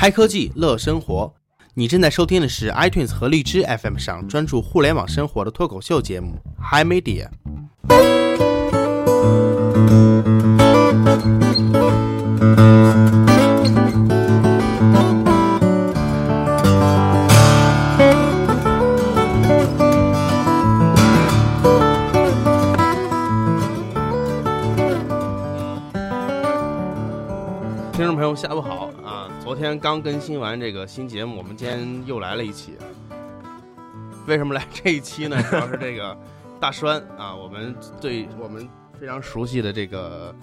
嗨科技乐生活，你正在收听的是 iTunes 和荔枝 FM 上专注互联网生活的脱口秀节目《Hi Media》。天刚更新完这个新节目，我们今天又来了一期。为什么来这一期呢？主要是这个大栓啊，我们对我们非常熟悉的这个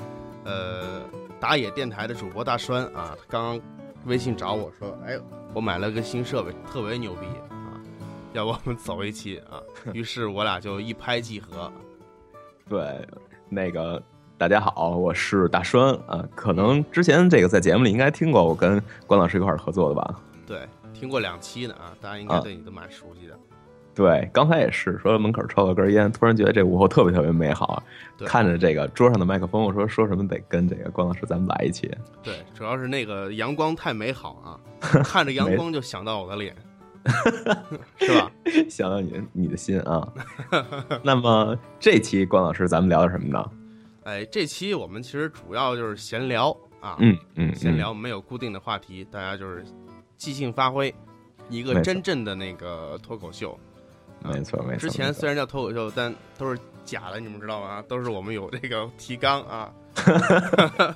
呃打野电台的主播大栓啊，他刚刚微信找我说，哎，我买了个新设备，特别牛逼啊，要不我们走一期啊？于是我俩就一拍即合。对，那个大家好，我是大栓啊。可能之前这个在节目里应该听过我跟关老师一块儿合作的吧？对，听过两期呢啊，大家应该对你都蛮熟悉的。对，刚才也是说门口抽了根烟，突然觉得这午后特别特别美好，对看着这个桌上的麦克风，我说说什么得跟这个关老师咱们来一起。对，主要是那个阳光太美好啊，看着阳光就想到我的脸，是吧？想到你的你的心啊。那么这期关老师咱们聊点什么呢？哎，这期我们其实主要就是闲聊啊，嗯嗯，闲嗯聊没有固定的话题，大家就是即兴发挥，一个真正的那个脱口秀。没错没错。之前虽然叫脱口秀，但都是假的，你们知道吗？都是我们有这个提纲啊。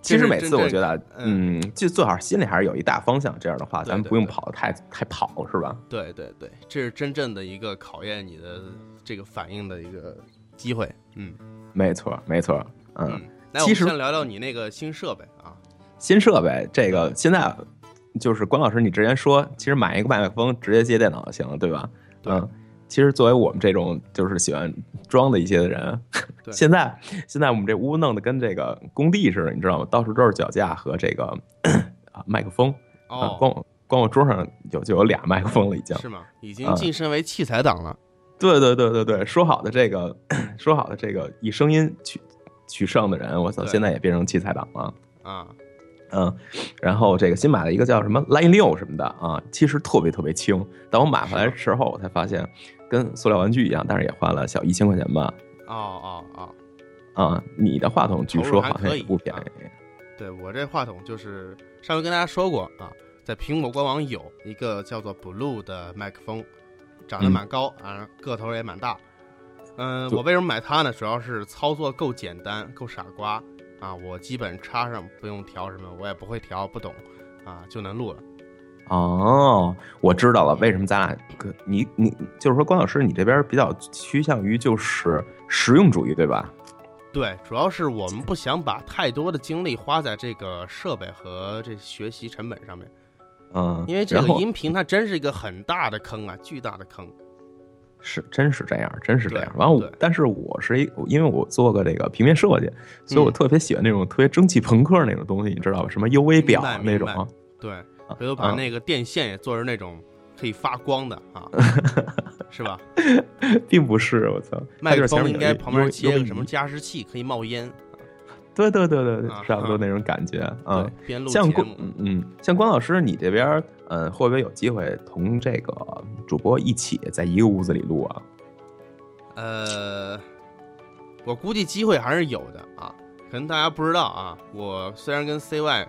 其实每次我觉得啊，嗯，就最好心里还是有一大方向，这样的话咱们不用跑得太太跑，是吧？对对对，这是真正的一个考验你的这个反应的一个机会。嗯没错没错，嗯。嗯，来，我们其实先聊聊你那个新设备啊。新设备，这个现在就是关老师，你之前说，其实买一个麦克风直接接电脑就行了，对吧？对嗯，其实作为我们这种就是喜欢装的一些的人，现在现在我们这屋弄得跟这个工地似的，你知道吗？到处都是脚架和这个啊麦克风啊，哦，光光我桌上有就有俩麦克风了，已经。是吗？已经啊晋升为器材党了。对对对对对，说好的这个说好的这个以声音取取胜的人，我操，现在也变成器材党了。啊，嗯，然后这个新买了一个叫什么 Line 六什么的啊，其实特别特别轻。但我买回来之后，我才发现跟塑料玩具一样，但是也花了小一千块钱吧。哦哦哦，啊，你的话筒据说好像也不便宜。对我这话筒就是上回跟大家说过啊，在苹果官网有一个叫做 Blue 的麦克风，长得嗯蛮高啊，个头也蛮大。嗯、就我为什么买它呢？主要是操作够简单，够傻瓜啊！我基本插上不用调什么，我也不会调，不懂啊，就能录了。哦，我知道了，为什么咱俩个你你就是说关老师，你这边比较趋向于就是实用主义，对吧？对，主要是我们不想把太多的精力花在这个设备和这学习成本上面，嗯，因为这个音频它真是一个很大的坑啊，巨大的坑。是真是这样，真是这样。对完我，但是我是一，因为我做过这个平面设计，所以我嗯特别喜欢那种特别蒸汽朋克那种东西，你知道吧？什么 UV 表那种对，回头把啊那个电线也做成那种可以发光的啊，是吧？并不是，我操，麦克风应该旁边接个什么加湿器，可以冒烟，对对对对对啊，差不多那种感觉啊。，边录像关。嗯嗯，像关老师，你这边儿嗯，会不会有机会同这个主播一起在一个屋子里录啊？呃，我估计机会还是有的啊，可能大家不知道啊。我虽然跟 CY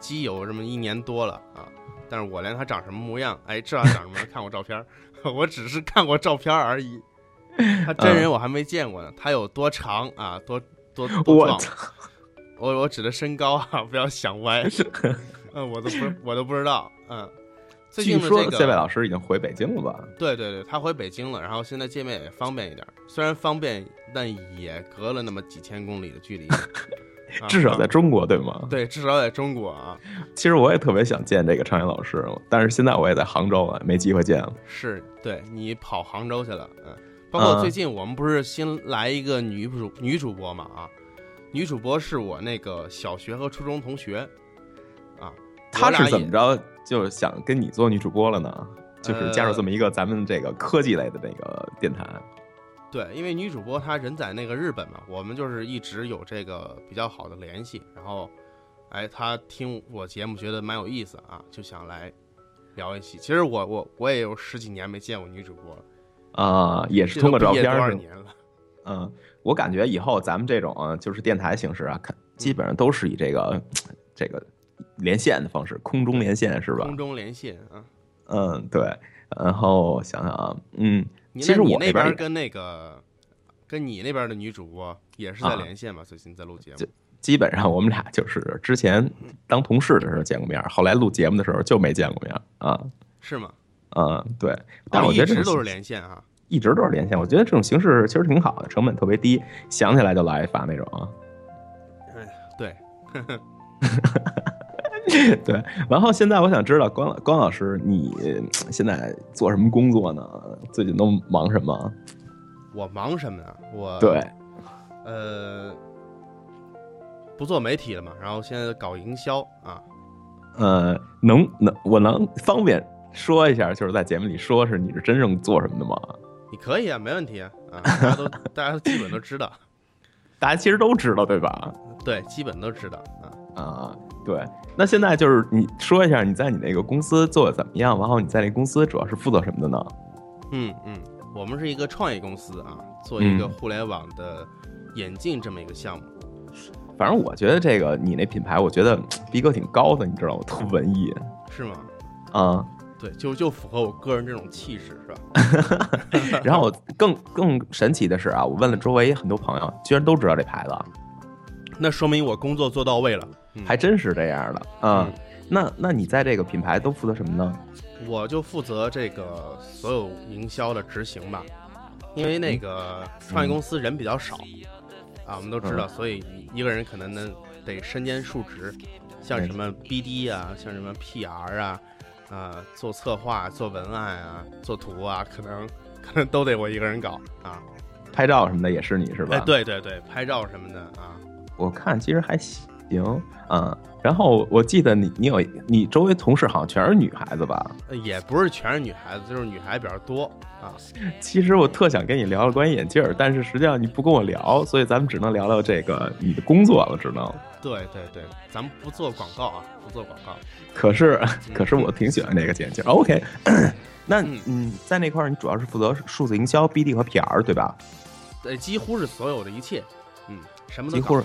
基友这么一年多了啊，但是我连他长什么模样，哎，知道他长什么样，看过照片儿，我只是看过照片儿而已。他真嗯人我还没见过呢，他有多长啊，多多多壮？我操！我我指的身高啊，不要想歪。嗯，我都不我都不知道。嗯，最据说近的这个，谢伟老师已经回北京了吧？对对对，他回北京了，然后现在见面也方便一点，虽然方便，但也隔了那么几千公里的距离。啊至少在中国，对吗？对，至少在中国啊。其实我也特别想见这个常岩老师，但是现在我也在杭州了，没机会见了。是，对你跑杭州去了，嗯，包括嗯最近我们不是新来一个女主女主播嘛啊，女主播是我那个小学和初中同学，啊，她是怎么着就想跟你做女主播了呢？就是加入这么一个咱们这个科技类的那个电台。对，因为女主播她人在那个日本嘛，我们就是一直有这个比较好的联系，然后哎，她听我节目觉得蛮有意思啊，就想来聊一期。其实我我我也有十几年没见过女主播了，啊、也是通过照片？嗯，我感觉以后咱们这种啊就是电台形式啊，看基本上都是以这个这个连线的方式，空中连线是吧空？中连线啊。嗯，对。然后想想啊，嗯，其实我那边跟那个跟你那边的女主播也是在啊连线嘛？最近在录节目就基本上我们俩就是之前当同事的时候见过面，后来录节目的时候就没见过面啊。是吗？嗯，对。但我觉得这种一直都是连线啊。一直都是连线，我觉得这种形式其实挺好的，成本特别低，想起来就来一发那种啊。对，对，然后现在我想知道关关老师，你呃现在做什么工作呢？最近都忙什么？我忙什么呢？我对，呃不做媒体了嘛，然后现在搞营销啊。呃，能能我能方便说一下，就是在节目里说是你是真正做什么的吗？你可以啊，没问题啊，啊，大家都大家都基本都知道，大家其实都知道，对吧？对，基本都知道啊。啊，对。那现在就是你说一下你在你那个公司做的怎么样？然后你在那公司主要是负责什么的呢？嗯嗯，我们是一个创业公司啊，做一个嗯互联网的眼镜这么一个项目。反正我觉得这个你那品牌，我觉得逼格挺高的，你知道吗？特文艺是吗？啊。对，就就符合我个人这种气势，是吧？然后更更神奇的是啊，我问了周围很多朋友，居然都知道这牌子，那说明我工作做到位了。嗯还真是这样的啊。嗯那那你在这个品牌都负责什么呢？我就负责这个所有营销的执行吧，因为那个创业公司人比较少啊，我们都知道，所以一个人可能能得身兼数职，像什么 BD 啊，像什么 PR 啊，啊，做策划、做文案啊、做图啊，可能可能都得我一个人搞啊。拍照什么的也是你是吧？哎，，对对对，拍照什么的啊，我看其实还行啊。然后我记得你你有你周围同事好像全是女孩子吧？呃也不是全是女孩子，就是女孩比较多啊。其实我特想跟你聊聊关于眼镜儿，但是实际上你不跟我聊，所以咱们只能聊聊这个你的工作了，只能？对对对，咱们不做广告啊，不做广告。可是，可是我挺喜欢这个眼镜儿。OK，那嗯嗯，在那块儿你主要是负责数字营销、BD 和 PR 对吧？对，几乎是所有的一切，嗯，什么几乎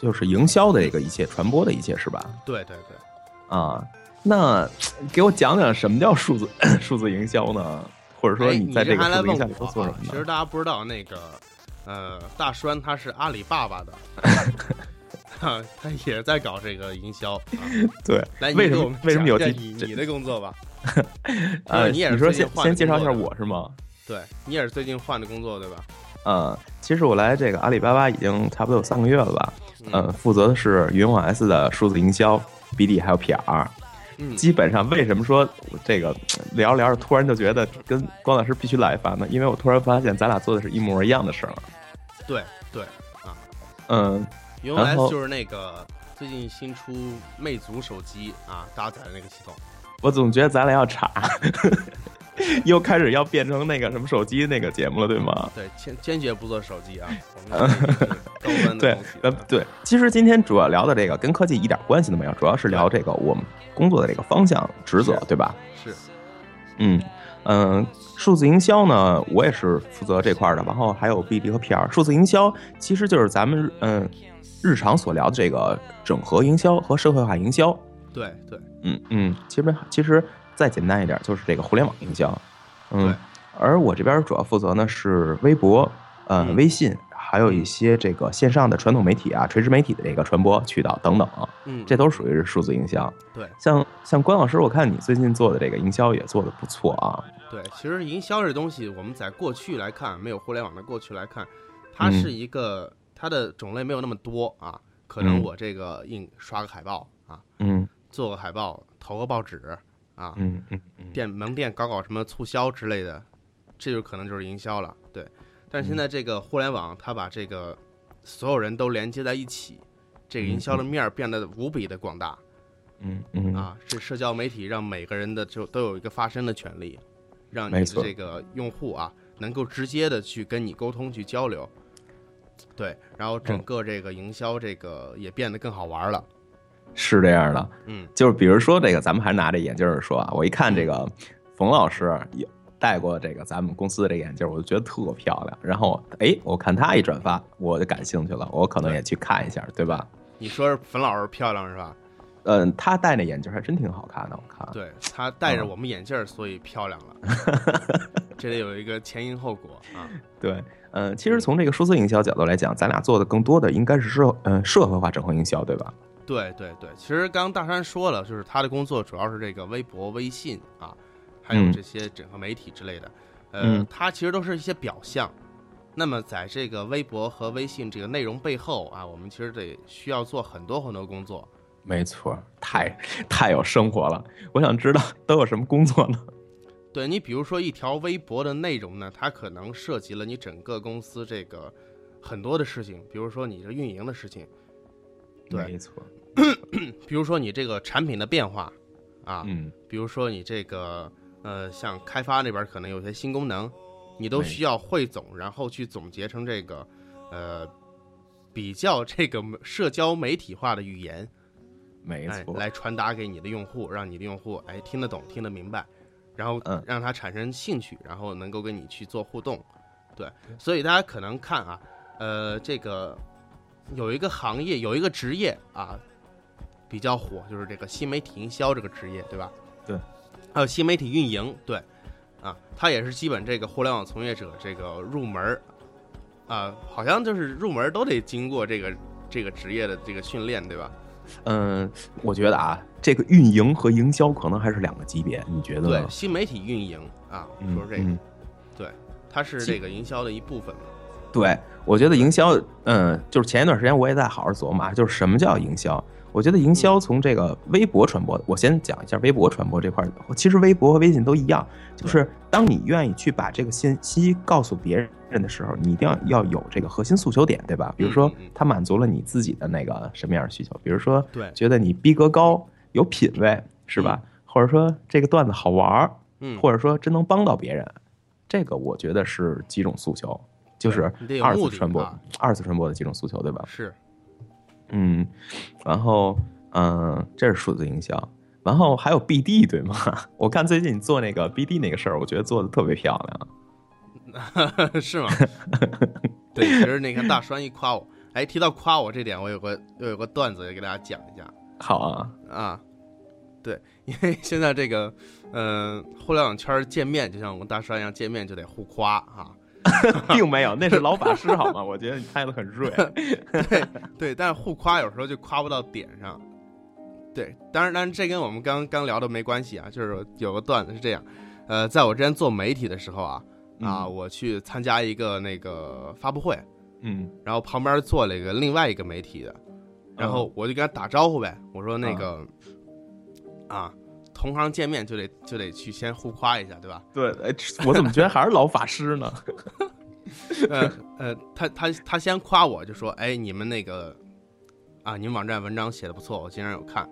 就是营销的这个一切、传播的一切是吧？对对对，啊，那给我讲讲什么叫数字数字营销呢？或者说哎你在这个这还来数字营销里都做什么呢？啊其实大家不知道那个，呃，大栓他是阿里爸爸的，啊，他也在搞这个营销。啊对，来，为什么为什么有这你你的工作吧？呃，你也是说先先介绍一下我是吗？对你也是最近换的工作对吧？呃，其实我来这个阿里巴巴已经差不多有三个月了吧。嗯呃，负责的是云网 S 的数字营销、BD 还有 PR。嗯，基本上为什么说这个聊着聊着突然就觉得跟关老师必须来一发呢？因为我突然发现咱俩做的是一模一样的事儿。对对啊，嗯，云来然后就是那个最近新出魅族手机啊搭载的那个系统。我总觉得咱俩要岔，又开始要变成那个什么手机那个节目了，对吗？对，坚坚决不做手机啊，我对，呃，对，其实今天主要聊的这个跟科技一点关系都没有，主要是聊这个我们工作的这个方向职责，对吧？是，嗯嗯，数字营销呢，我也是负责这块儿的，然后还有 BD 和 PR。数字营销其实就是咱们嗯日常所聊的这个整合营销和社会化营销。对对嗯嗯，其实其实再简单一点，就是这个互联网营销。嗯，而我这边主要负责呢是微博、呃嗯微信，还有一些这个线上的传统媒体啊、垂直媒体的这个传播渠道等等，嗯，这都属于是数字营销。对像像关老师，我看你最近做的这个营销也做的不错啊。对，其实营销这东西，我们在过去来看，没有互联网的过去来看，它嗯是一个、它的种类没有那么多啊。可能嗯我这个印刷个海报啊，嗯做个海报，投个报纸啊，嗯嗯嗯，店门店搞搞什么促销之类的，这就可能就是营销了。对，但是现在这个互联网，它把这个所有人都连接在一起，这个营销的面儿变得无比的广大嗯嗯啊！这社交媒体让每个人的就都有一个发声的权利，让你的这个用户啊能够直接的去跟你沟通去交流。对，然后整嗯个这个营销这个也变得更好玩了。是这样的，嗯就是比如说这个，咱们还拿着眼镜儿说啊，我一看这个冯老师有戴过这个咱们公司的这个眼镜儿，我就觉得特漂亮。然后哎，我看他一转发，我就感兴趣了，我可能也去看一下，对吧？你说是冯老师漂亮是吧？嗯，他戴那眼镜儿还真挺好看的，我看。对他戴着嗯我们眼镜儿，所以漂亮了。这得有一个前因后果啊。对，嗯，其实从这个数字营销角度来讲，咱俩做的更多的应该是社嗯社会化整合营销，对吧？对对对，其实刚刚大山说了，就是他的工作主要是这个微博、微信啊，还有嗯这些整合媒体之类的。呃嗯，它其实都是一些表象。那么在这个微博和微信这个内容背后啊，我们其实得需要做很多很多工作。没错，太太有生活了。我想知道都有什么工作呢？对你，比如说一条微博的内容呢，它可能涉及了你整个公司这个很多的事情，比如说你这运营的事情，对没错，比如说你这个产品的变化啊，嗯，比如说你这个呃，像开发那边可能有些新功能，你都需要汇总，然后去总结成这个呃比较这个社交媒体化的语言，哎，没错，来传达给你的用户，让你的用户哎听得懂、听得明白，然后嗯让他产生兴趣，然后能够跟你去做互动。对，所以大家可能看啊，呃，这个有一个行业，有一个职业啊比较火，就是这个新媒体营销这个职业，对吧？对，还有新媒体运营，对，啊，它也是基本这个互联网从业者这个入门啊，好像就是入门都得经过这个这个职业的这个训练，对吧？嗯，我觉得啊，这个运营和营销可能还是两个级别，你觉得对？新媒体运营啊，嗯说这个，嗯对，它是这个营销的一部分嘛。对，我觉得营销，嗯，就是前一段时间我也在好好琢磨啊，就是什么叫营销。我觉得营销从这个微博传播，我先讲一下微博传播这块儿。其实微博和微信都一样，就是当你愿意去把这个信息告诉别人的时候，你一定要要有这个核心诉求点，对吧？比如说嗯嗯嗯，它满足了你自己的那个什么样的需求，比如说，对觉得你逼格高，有品位，是吧？或者说这个段子好玩儿，嗯，或者说真能帮到别人，这个我觉得是几种诉求，就是二次传播啊，二次传播的几种诉求，对吧？是，嗯，然后嗯，这是数字营销，然后还有 BD 对吗？我看最近你做那个 BD 那个事儿，我觉得做的特别漂亮。是吗？对，其实那个大栓一夸我，哎，提到夸我这点，我有个又有个段子也给大家讲一下好啊，啊。对，因为现在这个，嗯、互联网圈儿见面，就像我跟大栓一样，见面就得互夸啊。并没有，那是老法师好吗？我觉得你拍的很锐。对，但是互夸有时候就夸不到点上。对，当然，当然这跟我们刚刚聊的没关系啊，就是有个段子是这样，呃，在我之前做媒体的时候啊，啊，嗯我去参加一个那个发布会，嗯然后旁边坐了一个另外一个媒体的，然后我就跟他打招呼呗，我说那个，啊，同行见面就得就得去先互夸一下，对吧？对，哎，我怎么觉得还是老法师呢？呃呃，他他他先夸我，就说，哎，你们那个啊，你们网站文章写的不错，我经常有看，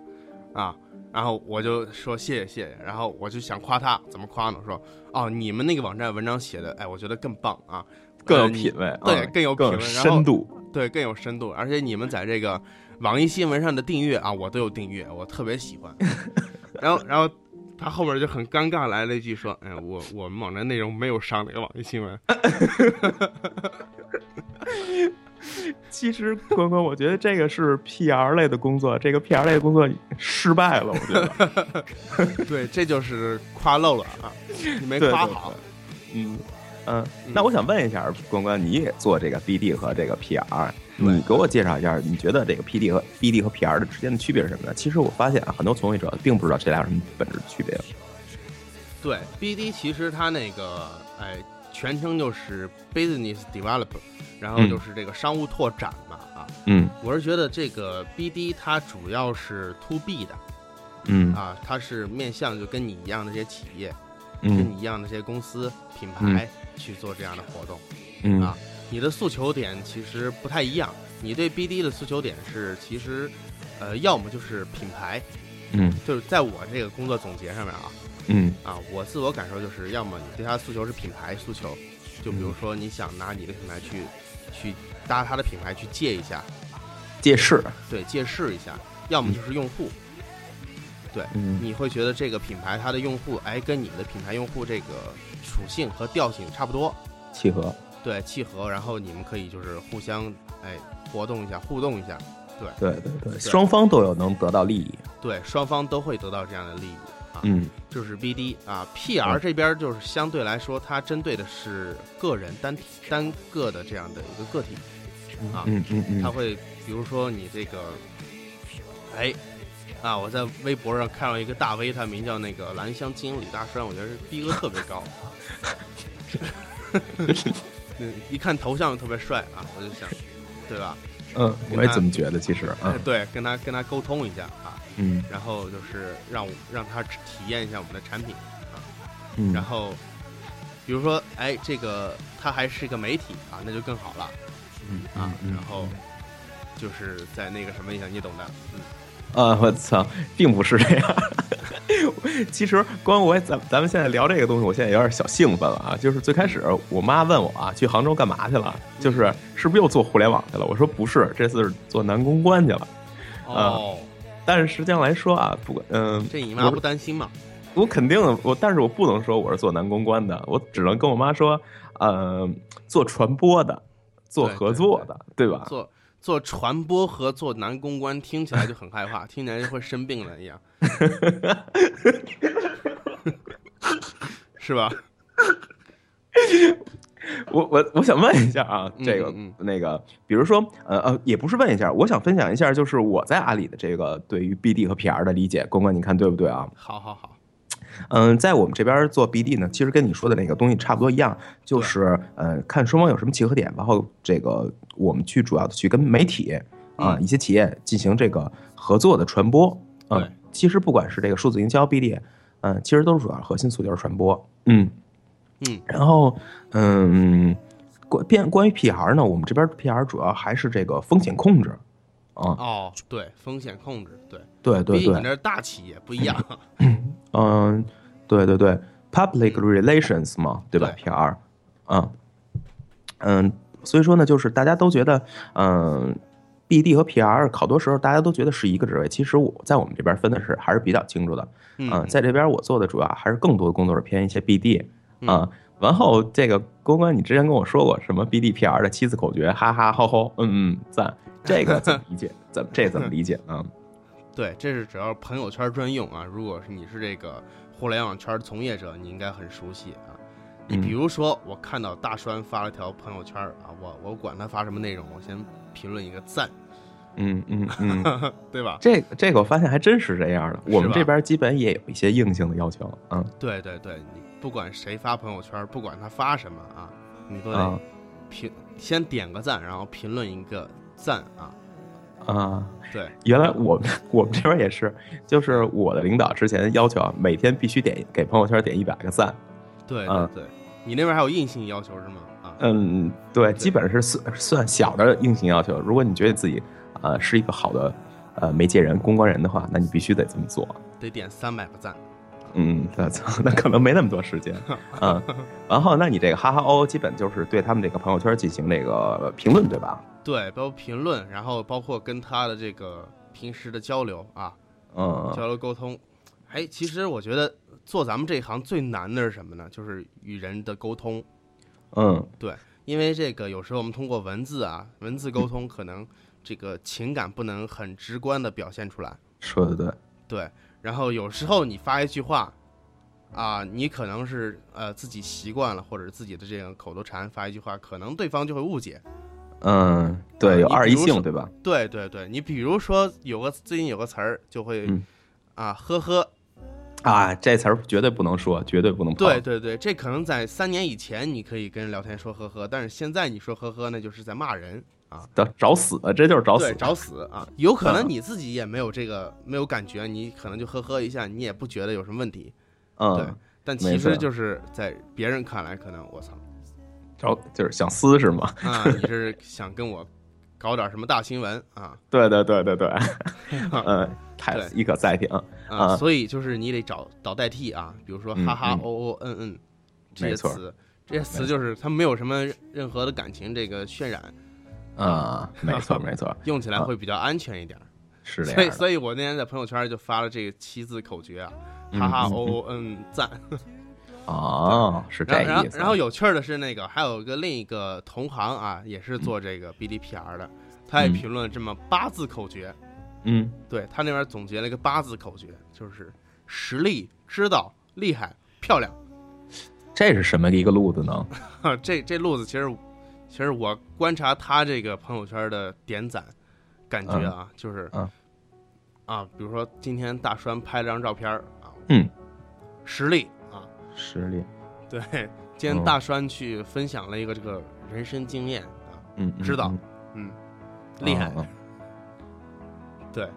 啊，然后我就说谢谢谢谢，然后我就想夸他，怎么夸呢？说哦，你们那个网站文章写的，哎，我觉得更棒啊，更有品位，对嗯更有品位然后深度。对，更有深度，而且你们在这个网易新闻上的订阅啊，我都有订阅，我特别喜欢。然后，然后他后面就很尴尬来了一句说：“哎，我我们网站内容没有上那个网易新闻。其实，关关，我觉得这个是 PR 类的工作，这个 PR 类的工作失败了，我觉得。”对，这就是夸漏了啊，你没对对夸好。嗯嗯，那我想问一下，关关，你也做这个 BD 和这个 PR，你给我介绍一下，你觉得这个 PD 和 BD 和 PR 的之间的区别是什么呢？其实我发现啊，很多从业者并不知道这俩有什么本质区别。对，BD 其实它那个哎，全称就是 Business Developer，然后嗯就是这个商务拓展嘛啊。嗯我是觉得这个 BD 它主要是 To B 的嗯啊，它是面向就跟你一样的这些企业。跟嗯你一样的这些公司品牌去做这样的活动、嗯啊。你的诉求点其实不太一样，你对 BD 的诉求点是其实，呃，要么就是品牌，嗯就是在我这个工作总结上面啊嗯。啊，我自我感受就是，要么你对他的诉求是品牌诉求，就比如说你想拿你的品牌去去搭他的品牌去借一下，借势，对，借势一下。要么就是用户。对你会觉得这个品牌它的用户，哎，跟你的品牌用户这个属性和调性差不多，契合，对，契合，然后你们可以就是互相哎活动一下，互动一下，对对对对，双方都有能得到利益。对，双方都会得到这样的利益啊。嗯就是 BD 啊，PR 嗯这边就是相对来说，它针对的是个人单体单个的这样的一个个体，啊嗯嗯嗯，它会比如说你这个，哎。啊！我在微博上看到一个大 V，他名叫那个兰香精李大栓，我觉得逼格特别高。嗯，一看头像就特别帅啊，我就想，对吧？嗯，我也这么觉得，其实，嗯对，跟他跟他沟通一下啊，嗯然后就是让我让他体验一下我们的产品啊，嗯，然后比如说，哎，这个他还是一个媒体啊，那就更好了嗯啊，嗯然后就是在那个什么一下，你懂的，嗯，啊，我操，并不是这样。其实，关我咱咱们现在聊这个东西，我现在有点小兴奋了啊！就是最开始我妈问我啊，去杭州干嘛去了？就是是不是又做互联网去了？我说不是，这次是做男公关去了。哦，但是实际上来说啊，不管嗯，我这你妈不担心吗？我肯定我，但是我不能说我是做男公关的，我只能跟我妈说，呃，做传播的，做合作的，对吧？做做传播和做男公关听起来就很害怕，听起来就会生病了一样，是吧？我我我想问一下啊，嗯这个嗯那个，比如说呃呃，也不是问一下，我想分享一下，就是我在阿里的这个对于 BD 和 PR 的理解，关关你看对不对啊？好好好，嗯，在我们这边做 BD 呢，其实跟你说的那个东西差不多一样，就是呃看双方有什么契合点，然后这个我们去主要的去跟媒体啊、嗯一些企业进行这个合作的传播。嗯、对其实不管是这个数字营销 BD，嗯、其实都是主要核心诉求是传播。嗯。嗯。然后，嗯，关变关于 PR 呢，我们这边 PR 主要还是这个风险控制，啊，哦，对，风险控制，对，对对对，比你那大企业不一样，嗯，对对对，public relations 嘛，对吧对？PR，嗯嗯，所以说呢，就是大家都觉得，嗯，BD 和 PR 好多时候大家都觉得是一个职位，其实我在我们这边分的是还是比较清楚的，嗯嗯，在这边我做的主要还是更多的工作是偏一些 BD 嗯啊。完后，这个公关，你之前跟我说过什么 BD PR 的七字口诀，哈哈吼吼，嗯嗯，赞，这个怎么理解？怎么这怎么理解啊？对，这是只要朋友圈专用啊。如果是你是这个互联网圈从业者，你应该很熟悉啊。你嗯比如说，我看到大栓发了条朋友圈啊，我我管他发什么内容，我先评论一个赞，嗯嗯嗯。对吧？这个这个我发现还真是这样的，我们这边基本也有一些硬性的要求，嗯对对对，你不管谁发朋友圈，不管他发什么啊，你都啊得评先点个赞，然后评论一个赞啊。啊，对，原来我们我们这边也是，就是我的领导之前要求啊，每天必须点给朋友圈点一百个赞，对对嗯对，你那边还有硬性要求是吗？啊，嗯，对，基本上是算算小的硬性要求。如果你觉得自己呃是一个好的呃媒介人、公关人的话，那你必须得这么做。得点三百个赞。嗯，那可能没那么多时间，嗯。然后，那你这个哈哈哦，基本就是对他们这个朋友圈进行那个评论，对吧？对，包括评论，然后包括跟他的这个平时的交流啊，嗯交流沟通。哎，其实我觉得做咱们这一行最难的是什么呢？就是与人的沟通。嗯对因为这个有时候我们通过文字啊，文字沟通可能这个情感不能很直观的表现出来。说的对，对，然后有时候你发一句话，啊，你可能是呃自己习惯了，或者自己的这个口头禅发一句话，可能对方就会误解。嗯，啊对，有二一性，对吧？对对对，你比如说有个最近有个词儿就会、嗯啊呵呵，啊，这词儿绝对不能说，绝对不能碰。对对对，这可能在三年以前你可以跟人聊天说呵呵，但是现在你说呵呵，那就是在骂人。找找死，这就是找死对，。找死啊！有可能啊你自己也没有这个没有感觉，你可能就呵呵一下，你也不觉得有什么问题。对嗯，但其实就是在别人看来，可能我操找就是想撕是吗？啊，你是想跟我搞点什么大新闻啊 对对对对对，嗯，太对亦可再听。啊！啊所以就是你得找找代替啊，比如说嗯哈哈嗯哦哦嗯嗯这些词，这些词就是它没有什么任何的感情这个渲染，啊，没错没错。用起来啊会比较安全一点。是的所以。所以我那天在朋友圈就发了这个七字口诀啊，嗯哈哈嗯 O O N 赞。哦，是这意思，然后。然后有趣儿的是，那个还有一个另一个同行啊，也是做这个 BDPR 的，他也嗯评论这么八字口诀。嗯，对他那边总结了一个八字口诀，就是实力、知道、厉害、漂亮。这是什么一个路子呢？这这路子其实，其实我观察他这个朋友圈的点赞，感觉啊，就是，嗯。啊，比如说今天大栓拍了张照片儿啊，嗯，实力啊，实力，对，今天嗯。大栓去分享了一个这个人生经验啊，嗯，嗯知道嗯。嗯，厉害，哦 对，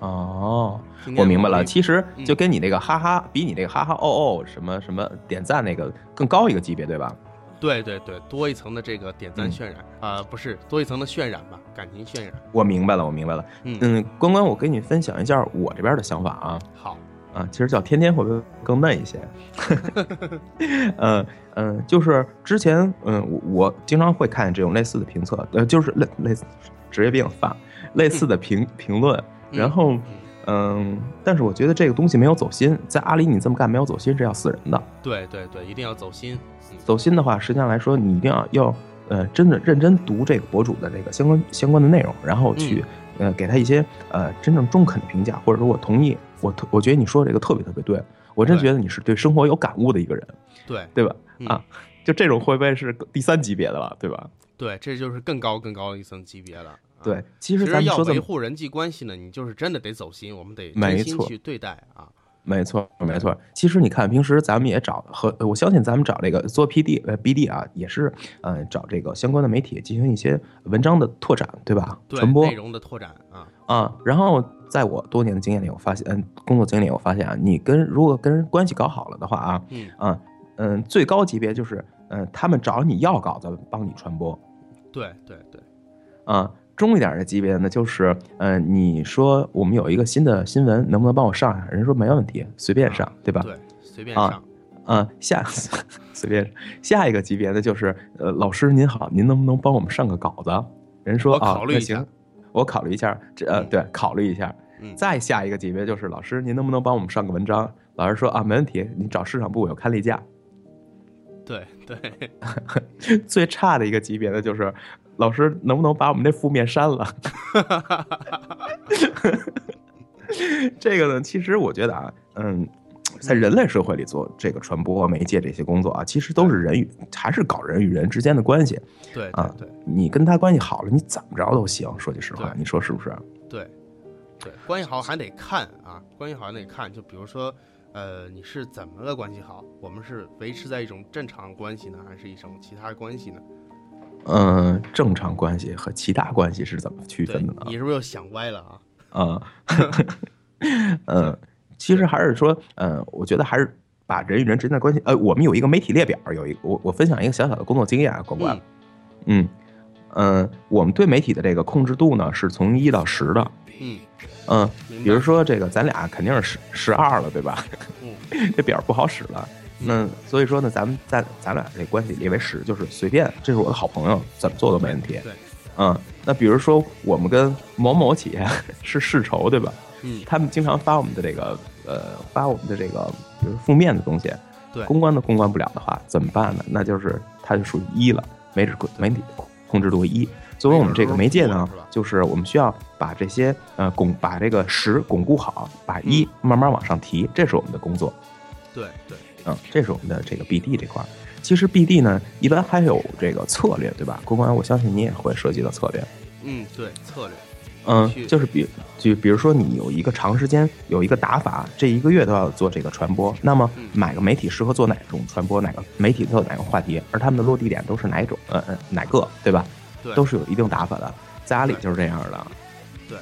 哦，我明白了。其实嗯就跟你那个哈哈，比你那个哈哈哦哦什么什么点赞那个更高一个级别，对吧？对对对，多一层的这个点赞嗯。渲染啊、不是多一层的渲染吧，感情渲染，我明白了，我明白了。嗯，嗯，关关，我跟你分享一下我这边的想法啊。好，啊，其实叫天天会不会更嫩一些？嗯 嗯，就是之前嗯，我我经常会看这种类似的评测，呃，就是类类似职业病犯类似的评 评论，嗯。然后嗯嗯，但是我觉得这个东西没有走心，在阿里你这么干没有走心是要死人的。对对对，一定要走心，嗯走心的话，实际上来说，你一定要要呃真的认真读这个博主的这个相关相关的内容，然后去、呃给他一些呃真正中肯的评价，或者说我同意，我特我觉得你说的这个特别特别对，我真觉得你是对生活有感悟的一个人，对对吧？嗯啊，就这种会不会是第三级别的了，对吧？对，这就是更高更高的一层级别了。啊对，其实咱们说维护人际关系呢，你就是真的得走心，我们得没错真心去对待啊。没错，没错。其实你看，平时咱们也找和我相信咱们找这个做 PD 呃 BD 啊，也是呃找这个相关的媒体进行一些文章的拓展，对吧？对传播内容的拓展啊，啊。然后在我多年的经验里，我发现，嗯，工作经历里我发现啊，你跟如果跟人关系搞好了的话啊，嗯，啊嗯，最高级别就是嗯，他们找你要稿子帮你传播对对对，啊。中一点的级别呢，就是，嗯，你说我们有一个新的新闻，能不能帮我上上？人说没问题，随便上，对吧？对，随便啊上。啊，下 随便下一个级别的就是，呃，老师您好，您能不能帮我们上个稿子？人说啊，考虑一下那行，我考虑一下，这呃嗯对，考虑一下。嗯，再下一个级别就是老师，您能不能帮我们上个文章？老师说啊，没问题，你找市场部有看例假。对对，最差的一个级别的就是，老师能不能把我们那负面删了？这个呢，其实我觉得啊，嗯，在人类社会里做这个传播媒介这些工作啊，其实都是人与还是搞人与人之间的关系。对啊对对你跟他关系好了，你怎么着都行。说句实话，你说是不是？对对，关系好还得看啊，关系好还得看。就比如说，呃，你是怎么个关系好？我们是维持在一种正常关系呢，还是一种其他关系呢？嗯，正常关系和其他关系是怎么区分的呢？你是不是又想歪了啊？啊，嗯，其实还是说，嗯，我觉得还是把人与人之间的关系，呃，我们有一个媒体列表，有一我我分享一个小小的工作经验啊，关关，嗯嗯，我们对媒体的这个控制度呢，是从一到十的，嗯，嗯。比如说这个咱俩肯定是十十二了，对吧？嗯，这表不好使了。那所以说呢，咱们在咱俩这关系列为十，就是随便，这是我的好朋友，怎么做都没问题。对，嗯，那比如说我们跟某某企业 是世仇，对吧？嗯，他们经常发我们的这个呃，发我们的这个比如负面的东西，对公关都公关不了的话，怎么办呢？那就是它就属于一了，媒体媒体控制度一。作为我们这个媒介呢，就是我们需要把这些呃巩把这个十巩固好，把一慢慢往上提，这是我们的工作。对对，嗯，这是我们的这个 BD 这块儿。其实 BD 呢，一般还有这个策略，对吧？公关，我相信你也会涉及到策略。嗯，对，策略，嗯，就是比就比如说你有一个长时间有一个打法，这一个月都要做这个传播，那么嗯哪个媒体适合做哪种传播，哪个媒体做哪个话题，而他们的落地点都是哪一种，呃呃哪个，对吧？对，都是有一定打法的。在阿里就是这样的。对，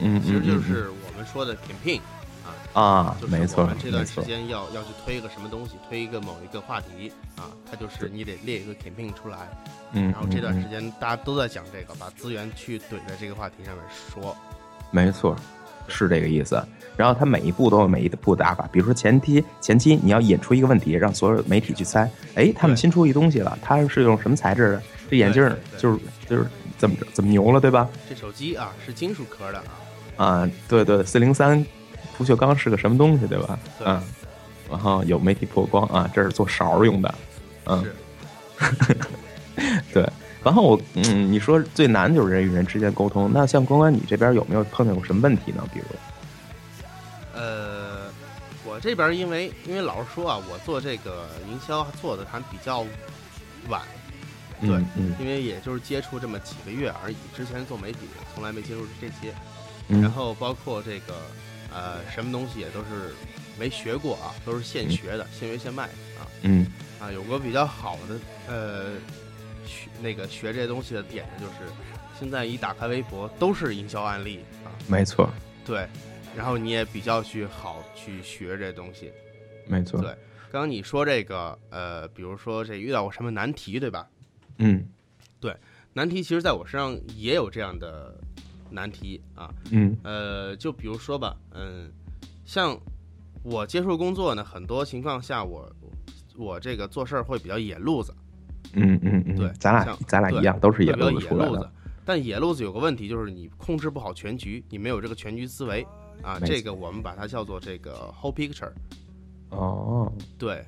嗯其实就嗯嗯是我们说的点评啊，嗯啊，就没错这段时，间要要去推一个什么东西，推一个某一个话题啊，它就是你得列一个 campaign 出来，嗯，然后这段嗯时间大家都在讲这个，把资源去怼在这个话题上面说，没错，是这个意思。然后它每一步都有每一步打法，比如说前期前期你要引出一个问题，让所有媒体去猜，哎，他们新出一东西了，它是用什么材质的？这眼镜就是就是怎么怎么牛了，对吧？这手机啊是金属壳的啊，啊，对对，四零三不锈钢是个什么东西，对吧？对嗯，然后有媒体曝光啊，这是做勺儿用的，嗯，是 对。然后我嗯，你说最难就是人与人之间沟通，那像关关你这边有没有碰见过什么问题呢？比如，呃，我这边因为因为老实说啊，我做这个营销做的还比较晚，对嗯嗯因为也就是接触这么几个月而已。之前做媒体从来没接触这些，嗯，然后包括这个呃什么东西也都是没学过啊，都是现学的，现学现卖啊。嗯。啊。有个比较好的呃学那个学这些东西的点呢，就是现在一打开微博都是营销案例啊，没错。对，然后你也比较去好去学这东西。没错，对。刚刚你说这个呃，比如说这遇到过什么难题，对吧？嗯。对难题其实在我身上也有这样的难题啊，嗯呃，就比如说吧，嗯，像我接触工作呢，很多情况下我我这个做事儿会比较野路子，嗯嗯嗯，对咱俩像咱俩一样，都是野会比较路子出来的野路子，。但野路子有个问题，就是你控制不好全局，你没有这个全局思维啊，这个我们把它叫做这个 whole picture。哦，对，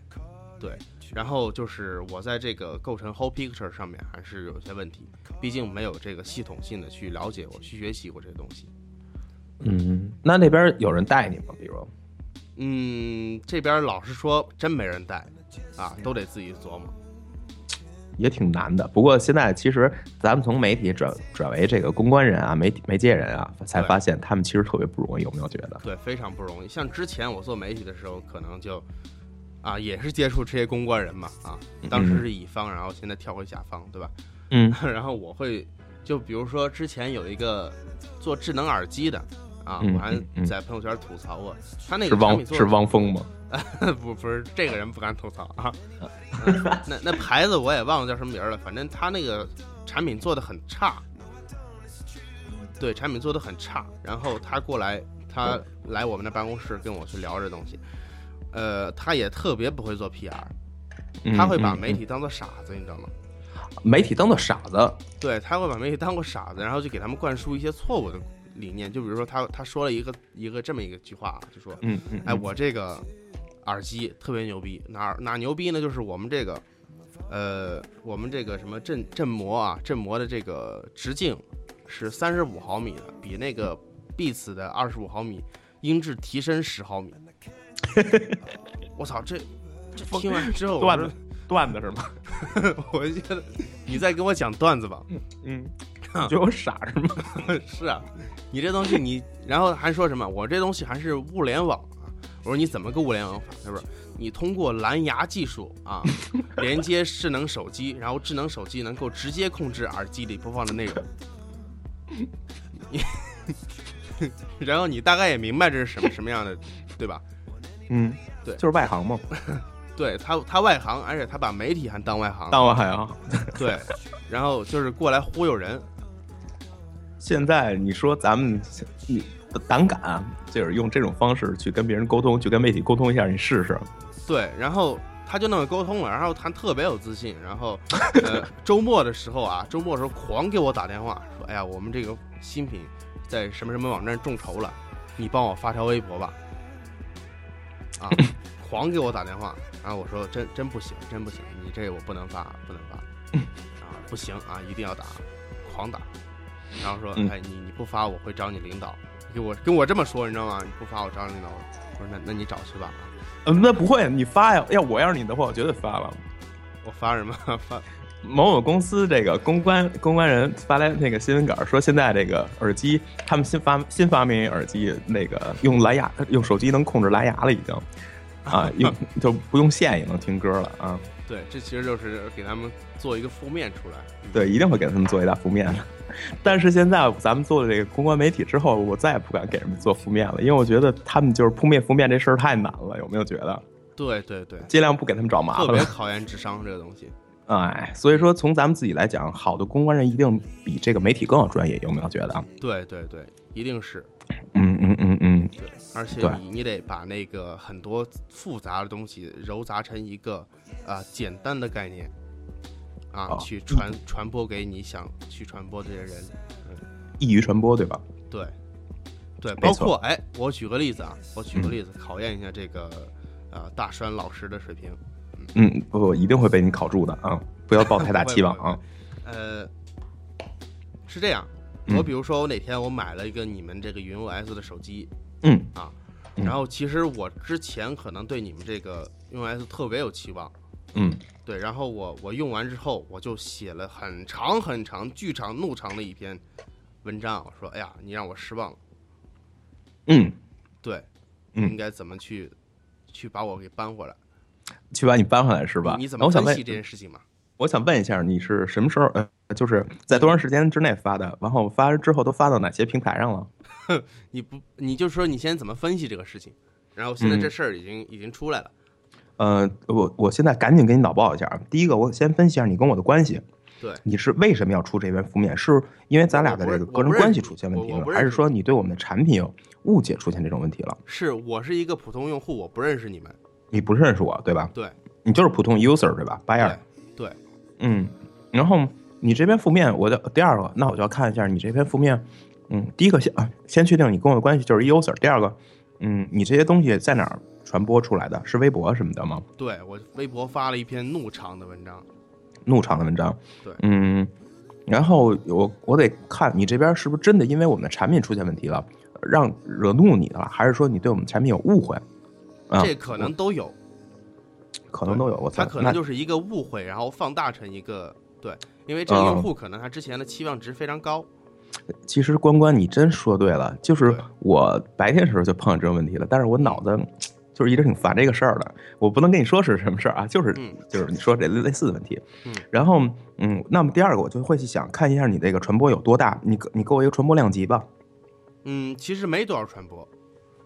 对，然后就是我在这个构成 whole picture 上面还是有些问题，毕竟没有这个系统性的去了解我去学习过这些东西。嗯，那那边有人带你吗？比如，嗯，这边老实说真没人带，啊，都得自己琢磨。也挺难的。不过现在其实咱们从媒体转转为这个公关人啊、媒体媒介人啊，才发现他们其实特别不容易，有没有觉得？对，非常不容易。像之前我做媒体的时候，可能就啊也是接触这些公关人嘛，啊，当时是乙方，然后现在跳回甲方，对吧？嗯 然后我会就比如说之前有一个做智能耳机的啊，嗯我还在朋友圈吐槽过，他那个产汪是品做得汪峰吗？不不是这个人不敢吐槽啊。嗯 那那牌子我也忘了叫什么名了，反正他那个产品做的很差，对，产品做的很差。然后他过来，他来我们的办公室跟我去聊这东西，呃，他也特别不会做 PR，他会把媒体当做傻子，你知道吗？嗯媒体当做傻子。对，他会把媒体当做傻子，然后就给他们灌输一些错误的理念。就比如说他他说了一个一个这么一个句话啊，就说嗯嗯，哎，嗯我这个耳机特别牛逼，哪儿哪牛逼呢？就是我们这个，呃，我们这个什么振振膜啊，振膜的这个直径是三十五毫米的，比那个 Beats 的二十五毫米音质提升十毫米。我操，这这听完 之后，段子段子是吗？我觉得你在跟我讲段子吧。嗯，你觉得我傻是吗？是啊，你这东西你，然后还说什么？我这东西还是物联网啊！我说你怎么个物联网法？他说你通过蓝牙技术啊，连接智能手机，然后智能手机能够直接控制耳机里播放的内容。你然后你大概也明白这是什么什么样的，对吧？嗯，对就是外行嘛，对他，他外行，而且他把媒体还当外行，当外行。对，然后就是过来忽悠人，现在你说咱们你胆敢啊就是用这种方式去跟别人沟通，去跟媒体沟通一下，你试试。对，然后他就那么沟通了，然后他特别有自信，然后呃 周末的时候啊，周末的时候狂给我打电话说，哎呀，我们这个新品在什么什么网站众筹了，你帮我发条微博吧。啊，狂给我打电话，然后我说真真不行，真不行，你这我不能发，不能发，啊，不行啊，一定要打，狂打，然后说，嗯哎，你你不发我会找你领导，给我跟我这么说，你知道吗？你不发我找你领导，我说那那你找去吧，啊嗯，那不会，你发呀？要我要是你的话，我绝对发了。我发什么 发？某某公司这个公关公关人发来那个新闻稿，说现在这个耳机，他们新发新发明一耳机，那个用蓝牙用手机能控制蓝牙了，已经啊，用就不用线也能听歌了啊。对，这其实就是给他们做一个负面出来。对，一定会给他们做一大负面的。但是现在咱们做了这个公关媒体之后，我再也不敢给人们做负面了，因为我觉得他们就是扑灭负面这事儿太难了，有没有觉得？对对对，尽量不给他们找麻烦特别。考验智商这个东西。哎，所以说从咱们自己来讲，好的公关人一定比这个媒体更有专业，有没有觉得？对对对，一定是嗯嗯嗯嗯，对，而且你你得把那个很多复杂的东西揉杂成一个啊、简单的概念啊，哦去传传播给你想去传播这些人。易于传播，对吧？对对，包括哎，我举个例子啊，我举个嗯例子，考验一下这个呃大栓老师的水平。嗯，不不，一定会被你考住的啊！不要抱太大期望啊。呃，是这样，嗯我比如说我哪天我买了一个你们这个云 OS 的手机嗯。啊，嗯。然后其实我之前可能对你们这个云 OS 特别有期望，嗯。对，然后我我用完之后，我就写了很长很长、巨长怒长的一篇文章，我说哎呀，你让我失望了，嗯，对，嗯。应该怎么去去把我给搬回来？去把你搬回来是吧？你你怎么分析这件事情嘛？我想问一下，你是什么时候呃，就是在多长时间之内发的？然后发之后都发到哪些平台上了？你不，你就说你先怎么分析这个事情，然后现在嗯这事儿已经、已经出来了，呃，我我现在赶紧给你脑报一下啊。第一个，我先分析一下你跟我的关系。对你是为什么要出这篇负面？是因为咱俩的这个个人关系出现问题了，还是说你对我们的产品有误解出现这种问题了？是我是一个普通用户，我不认识你们，你不认识我对吧？对你就是普通 user 对吧？buyer 对。对，嗯，然后你这边负面，我的第二个，那我就要看一下你这篇负面。嗯，第一个先啊，先确定你跟我的关系就是 user。第二个，嗯，你这些东西在哪儿传播出来的？是微博什么的吗？对我微博发了一篇怒长的文章，怒长的文章。对嗯，然后我我得看你这边是不是真的因为我们的产品出现问题了，让惹怒你了，还是说你对我们产品有误会？啊，这可能都有，可能都有。我操，它可能就是一个误会，然后放大成一个对，因为这个嗯用户可能他之前的期望值非常高，其实关关你真说对了，就是我白天时候就碰到这种问题了，但是我脑子就是一直挺烦这个事儿的。我不能跟你说是什么事儿啊，就是嗯就是你说这类类似的问题。嗯然后嗯，那么第二个我就会去想看一下你这个传播有多大，你给你给我一个传播量级吧，嗯，其实没多少传播，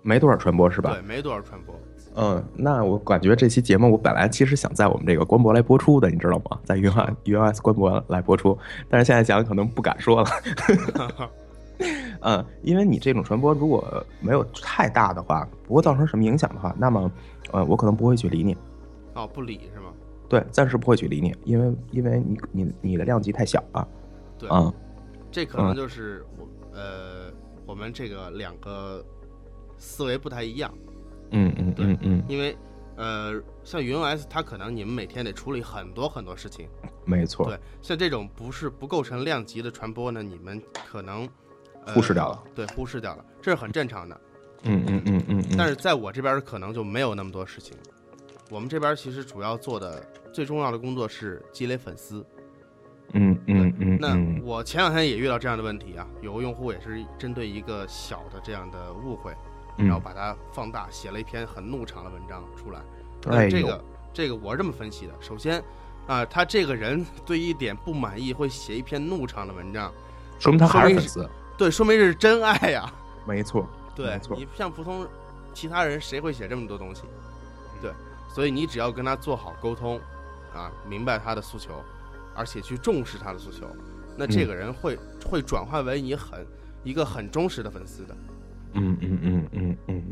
没多少传播是吧？对，没多少传播，嗯，那我感觉这期节目我本来其实想在我们这个官博来播出的，你知道吗？在云 o 云 OS 官博来播出，但是现在想可能不敢说了。嗯，因为你这种传播如果没有太大的话，不会造成什么影响的话，那么呃，我可能不会去理你。哦，不理是吗？对，暂时不会去理你，因为因为你你你的量级太小了。对，嗯这可能就是我呃我们这个两个思维不太一样，嗯嗯嗯嗯，因为呃像云 OS 它可能你们每天得处理很多很多事情，没错，对，像这种不是不构成量级的传播呢，你们可能、呃忽视掉了，对，忽视掉了，这是很正常的。嗯嗯嗯嗯嗯，但是在我这边可能就没有那么多事情。我们这边其实主要做的最重要的工作是积累粉丝。嗯嗯嗯那嗯我前两天也遇到这样的问题啊，有个用户也是针对一个小的这样的误会，然后嗯，把它放大，写了一篇很怒长的文章出来。那这个这个我是这么分析的，首先啊、他这个人 对一点不满意，会写一篇怒长的文章，说明他还是粉丝，对，说明是真爱呀、没错，对没错你像普通其他人，谁会写这么多东西？对，所以你只要跟他做好沟通，啊，明白他的诉求，而且去重视他的诉求，那这个人会、会转化为你很一个很忠实的粉丝的。嗯嗯嗯嗯嗯，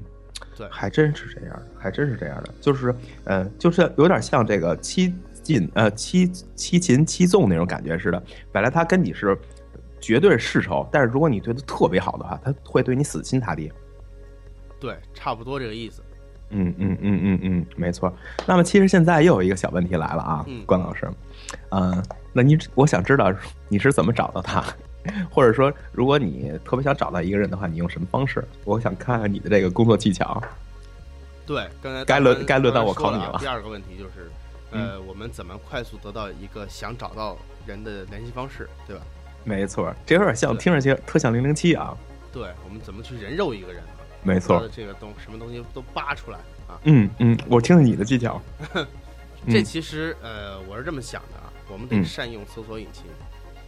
对还真是这样的，还真是这样的，就是呃，就是有点像这个七进呃七七擒七纵那种感觉似的。本来他跟你是绝对是世仇，但是如果你对他特别好的话，他会对你死心塌地。对，差不多这个意思。嗯嗯嗯嗯嗯，没错。那么其实现在又有一个小问题来了啊，嗯关老师，嗯、那你我想知道你是怎么找到他，或者说如果你特别想找到一个人的话，你用什么方式？我想看看你的这个工作技巧。对，刚才该轮该轮到我考你了嗯第二个问题就是，呃，我们怎么快速得到一个想找到人的联系方式，对吧？没错，这有点像，听上去特像零零七啊。对，我们怎么去人肉一个人？没错，这个东什么东西都扒出来啊？嗯嗯，我听听你的技巧。这嗯其实呃，我是这么想的啊，我们得嗯善用搜索引擎。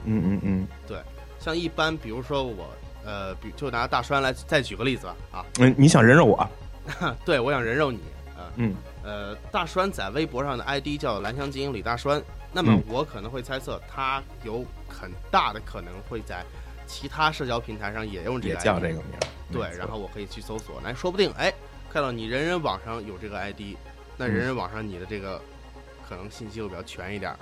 嗯嗯嗯像一般，比如说我，呃，比就拿大栓来再举个例子吧，啊，嗯，你想人肉我？对我想人肉你，啊，嗯呃，大栓在微博上的 ID 叫蓝翔精英李大栓，那么嗯我可能会猜测他有很大的可能会在其他社交平台上也用这个叫这个名儿。对然后我可以去搜索，来，说不定哎，看到你人人网上有这个 ID，那嗯人人网上你的这个可能信息会比较全一点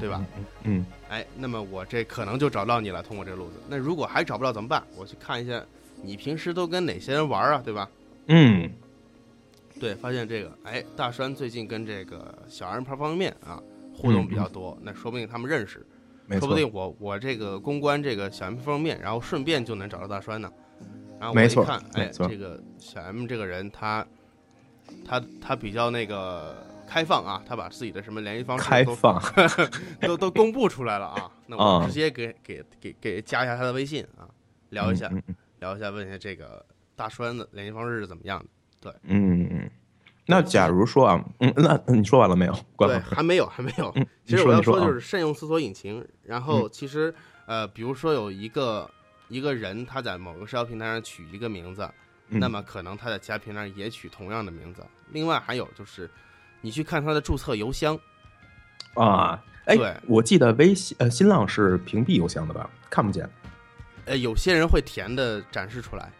对吧？嗯嗯哎，那么我这可能就找到你了，通过这个路子。那如果还找不到怎么办？我去看一下你平时都跟哪些人玩啊，对吧？嗯，对，发现这个，哎，大栓最近跟这个小 M 泡方便面啊互动比较多，那说不定他们认识，说不，定我我这个公关这个小 M 方便面，然后顺便就能找到大栓呢。然后我一看，哎这个小 M 这个人他他他比较那个开放啊，他把自己的什么联系方式都开放，都 都公布出来了啊，那我啊直接给给给给加一下他的微信啊，聊一下聊一下，问一下这个大栓的联系方式是怎么样的。嗯嗯嗯。那假如说啊，嗯，那 那你说完了没有？关对，还没有，还没有。嗯，其实我要说就是慎用搜索引擎。然后其实呃，比如说有一个一个人他在某个社交平台上取一个名字，嗯那么可能他在其他平台上也取同样的名字。另外还有就是，你去看他的注册邮箱，啊，哎对，我记得微信呃新浪是屏蔽邮箱的吧？看不见。呃，有些人会填的展示出来。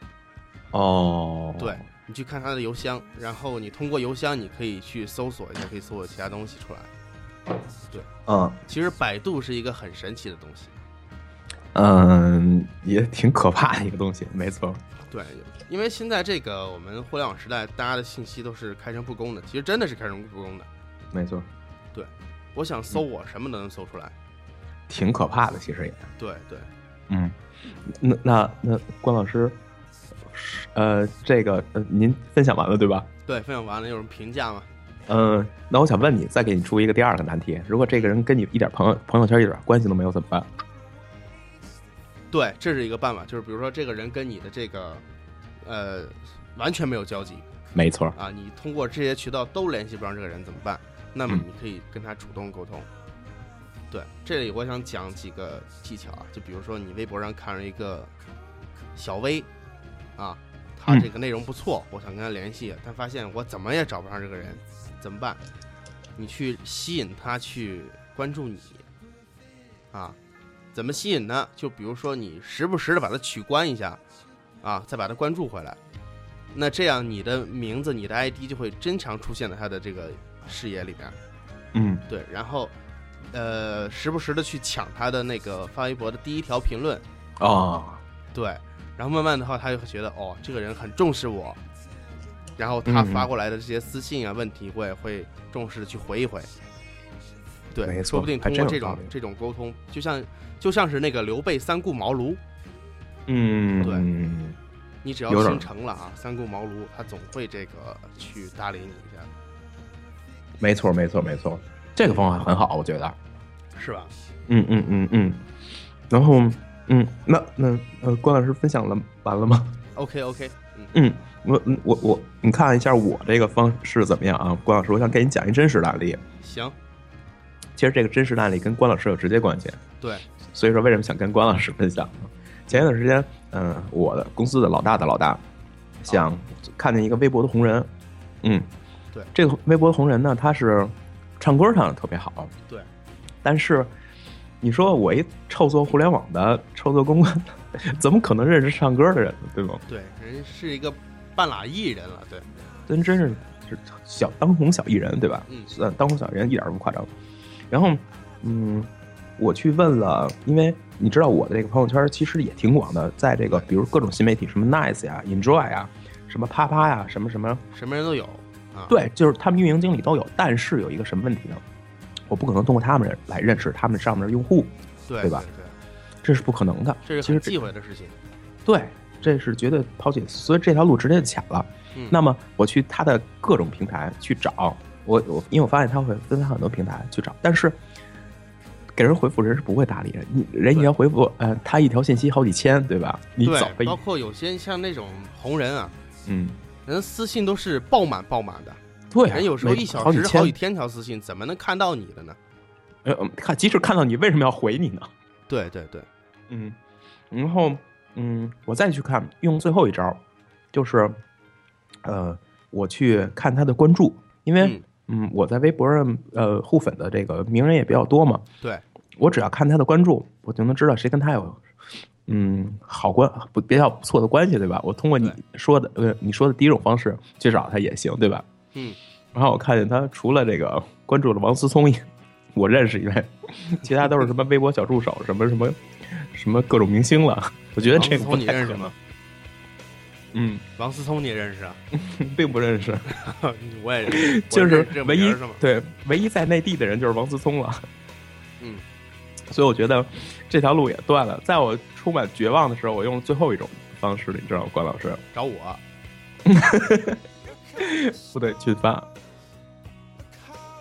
哦，对，你去看他的邮箱，然后你通过邮箱你可以去搜索一下，可以搜索其他东西出来。对嗯其实百度是一个很神奇的东西。嗯，也挺可怕的一个东西，没错。对，因为现在这个我们互联网时代，大家的信息都是开诚布公的，其实真的是开诚布公的。没错，对我想搜我什么都能搜出来。挺可怕的，其实也。对对，嗯，那那那关老师，是呃，这个呃，您分享完了对吧？对，分享完了有什么评价吗？嗯、那我想问你，再给你出一个第二个难题：如果这个人跟你一点朋友朋友圈一点关系都没有，怎么办？对，这是一个办法，就是比如说这个人跟你的这个呃完全没有交集没错，啊，你通过这些渠道都联系不上这个人怎么办？那么嗯你可以跟他主动沟通。对，这里我想讲几个技巧啊，就比如说你微博上看了一个小 V 啊，他嗯这个内容不错，我想跟他联系，但发现我怎么也找不上这个人，怎么办？你去吸引他去关注你啊？怎么吸引呢？就比如说你时不时的把它取关一下啊，再把它关注回来，那这样你的名字、你的 ID 就会经常出现在他的这个视野里边。嗯对，然后呃，时不时的去抢他的那个发微博的第一条评论，哦，对，然后慢慢的话，他就会觉得哦，这个人很重视我，然后他发过来的这些私信啊、问题，我也会重视的去回一回。对，没错说不定通过这种这种沟通，就像就像是那个刘备三顾茅庐，嗯，对嗯你只要有点形成了啊，三顾茅庐，他总会这个去搭理你一下，没错，没错，没错，这个方法很好，我觉得。是吧？嗯嗯嗯嗯，然后嗯，那那呃，关老师分享了完了吗？OK OK，嗯，嗯，我嗯我我你看一下我这个方式怎么样啊？关老师，我想给你讲一真实的案例。行，其实这个真实的案例跟关老师有直接关系，对，所以说为什么想跟关老师分享呢？前一段时间，嗯、我的公司的老大的老大想看见一个微博的红人，嗯，对这个微博的红人呢，他是唱歌唱的特别好，对，但是你说我一臭做互联网的，臭做公关的，怎么可能认识唱歌的人呢？对吗？对，人是一个半拉艺人了，对，真真是是小当红小艺人，对吧？嗯算，当红小艺人一点都不夸张。然后，嗯，我去问了，因为你知道我的这个朋友圈其实也挺广的，在这个比如各种新媒体，什么 Nice 呀、Enjoy 呀、什么啪啪呀、什么什么，什么人都有啊，对，就是他们运营经理都有。但是有一个什么问题呢？我不可能通过他们来认识他们上面的用户，对对吧对，这是不可能的。这是忌讳的事情。对，这是绝对抛弃，所以这条路直接就卡了。嗯，那么我去他的各种平台去找，我我因为我发现他会分散很多平台去找，但是给人回复人是不会搭理人，你人一条回复，呃，他一条信息好几千，对吧？你对早，被包括有些像那种红人啊，嗯，人私信都是爆满爆满的，对、啊，人有时候一小时好几，天条私信，怎么能看到你的呢？呃，嗯看即使看到你，为什么要回你呢？对对对，嗯，然后嗯，我再去看用最后一招，就是呃，我去看他的关注，因为嗯嗯我在微博上呃互粉的这个名人也比较多嘛，对，我只要看他的关注，我就能知道谁跟他有嗯好关不比较不错的关系，对吧？我通过你说的呃你说的第一种方式去找他也行，对吧？嗯，然后我看见他除了这个关注了王思聪，我认识一位，其他都是什么微博小助手，什么什么什么各种明星了。我觉得这个不聪你认识吗太可能。嗯，王思聪你也认识啊？并不认识，我也认识，就是唯一是？对唯一在内地的人就是王思聪了。嗯，所以我觉得这条路也断了。在我充满绝望的时候，我用了最后一种方式，你知道吗，关老师？找我，不对，群发，